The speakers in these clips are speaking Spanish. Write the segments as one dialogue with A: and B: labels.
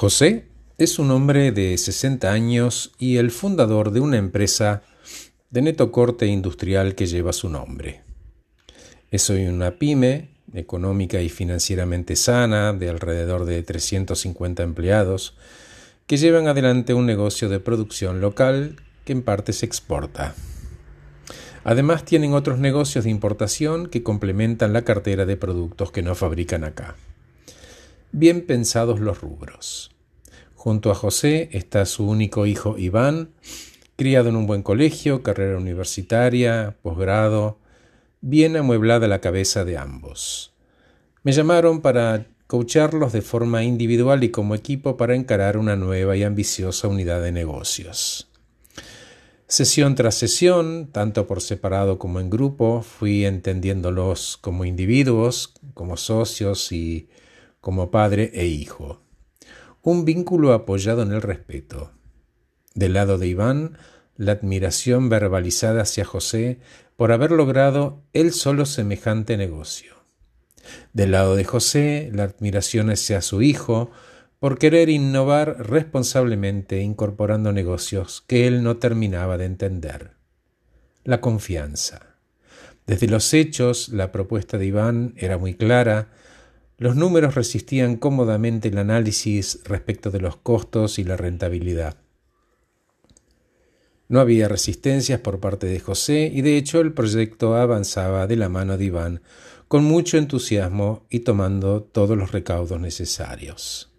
A: José es un hombre de 60 años y el fundador de una empresa de neto corte industrial que lleva su nombre. Es hoy una pyme económica y financieramente sana de alrededor de 350 empleados que llevan adelante un negocio de producción local que en parte se exporta. Además tienen otros negocios de importación que complementan la cartera de productos que no fabrican acá. Bien pensados los rubros. Junto a José está su único hijo Iván, criado en un buen colegio, carrera universitaria, posgrado, bien amueblada la cabeza de ambos. Me llamaron para coacharlos de forma individual y como equipo para encarar una nueva y ambiciosa unidad de negocios. Sesión tras sesión, tanto por separado como en grupo, fui entendiéndolos como individuos, como socios y como padre e hijo. Un vínculo apoyado en el respeto. Del lado de Iván, la admiración verbalizada hacia José por haber logrado él solo semejante negocio. Del lado de José, la admiración hacia su hijo por querer innovar responsablemente incorporando negocios que él no terminaba de entender. La confianza. Desde los hechos, la propuesta de Iván era muy clara, los números resistían cómodamente el análisis respecto de los costos y la rentabilidad. No había resistencias por parte de José y de hecho el proyecto avanzaba de la mano de Iván con mucho entusiasmo y tomando todos los recaudos necesarios.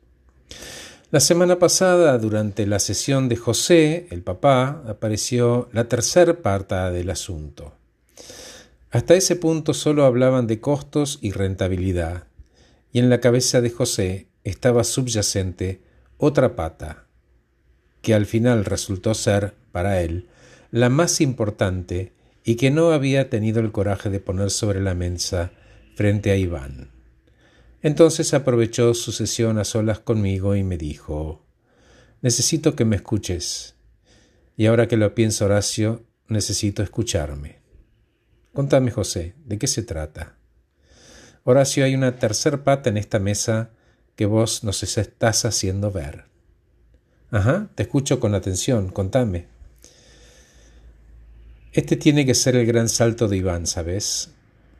A: La semana pasada, durante la sesión de José, el papá, apareció la tercera parte del asunto. Hasta ese punto solo hablaban de costos y rentabilidad, y en la cabeza de José estaba subyacente otra pata, que al final resultó ser, para él, la más importante y que no había tenido el coraje de poner sobre la mesa frente a Iván. Entonces aprovechó su sesión a solas conmigo y me dijo Necesito que me escuches. Y ahora que lo pienso, Horacio, necesito escucharme. Contame, José, ¿de qué se trata? Horacio, hay una tercer pata en esta mesa que vos nos estás haciendo ver. Ajá, te escucho con atención, contame. Este tiene que ser el gran salto de Iván, ¿sabes?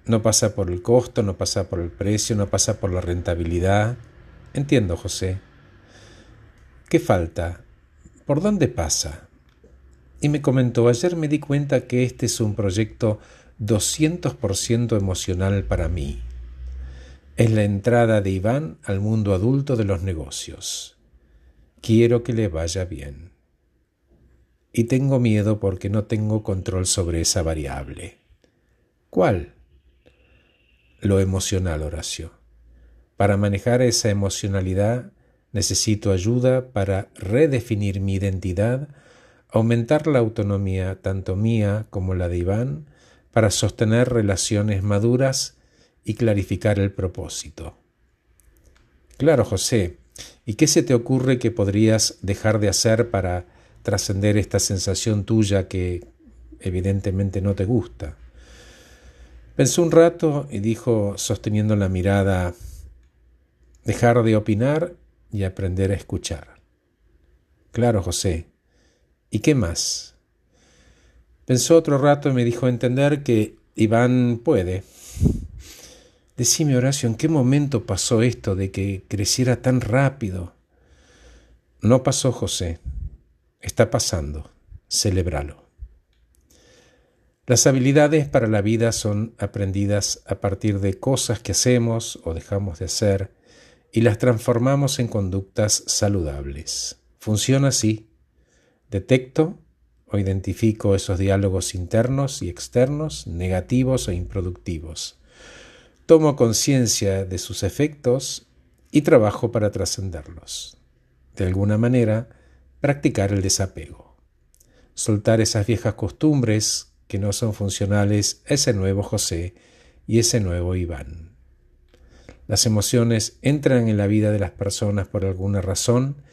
A: No pasa por el costo, no pasa por el precio, no pasa por la rentabilidad. Entiendo, José. ¿Qué falta? ¿Por dónde pasa? Y me comentó, ayer me di cuenta que este es un proyecto 200% emocional para mí. Es la entrada de Iván al mundo adulto de los negocios. Quiero que le vaya bien. Y tengo miedo porque no tengo control sobre esa variable. ¿Cuál? Lo emocional, Horacio. Para manejar esa emocionalidad necesito ayuda para redefinir mi identidad, aumentar la autonomía tanto mía como la de Iván, para sostener relaciones maduras y clarificar el propósito. Claro, José, ¿y qué se te ocurre que podrías dejar de hacer para trascender esta sensación tuya que evidentemente no te gusta? Pensó un rato y dijo, sosteniendo la mirada, dejar de opinar y aprender a escuchar. Claro, José. ¿Y qué más? Pensó otro rato y me dijo entender que Iván puede, Decime, Horacio, ¿en qué momento pasó esto de que creciera tan rápido? No pasó, José. Está pasando. Celebralo. Las habilidades para la vida son aprendidas a partir de cosas que hacemos o dejamos de hacer y las transformamos en conductas saludables. Funciona así. Detecto o identifico esos diálogos internos y externos, negativos o improductivos tomo conciencia de sus efectos y trabajo para trascenderlos. De alguna manera, practicar el desapego. Soltar esas viejas costumbres que no son funcionales a ese nuevo José y ese nuevo Iván. Las emociones entran en la vida de las personas por alguna razón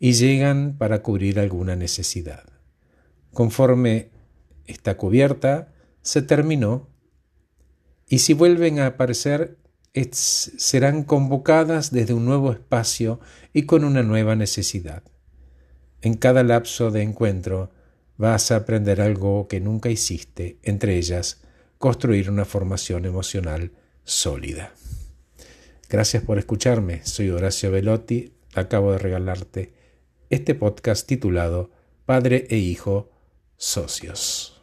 A: y llegan para cubrir alguna necesidad. Conforme está cubierta, se terminó y si vuelven a aparecer serán convocadas desde un nuevo espacio y con una nueva necesidad. En cada lapso de encuentro vas a aprender algo que nunca hiciste, entre ellas, construir una formación emocional sólida. Gracias por escucharme, soy Horacio Velotti, acabo de regalarte este podcast titulado Padre e Hijo Socios.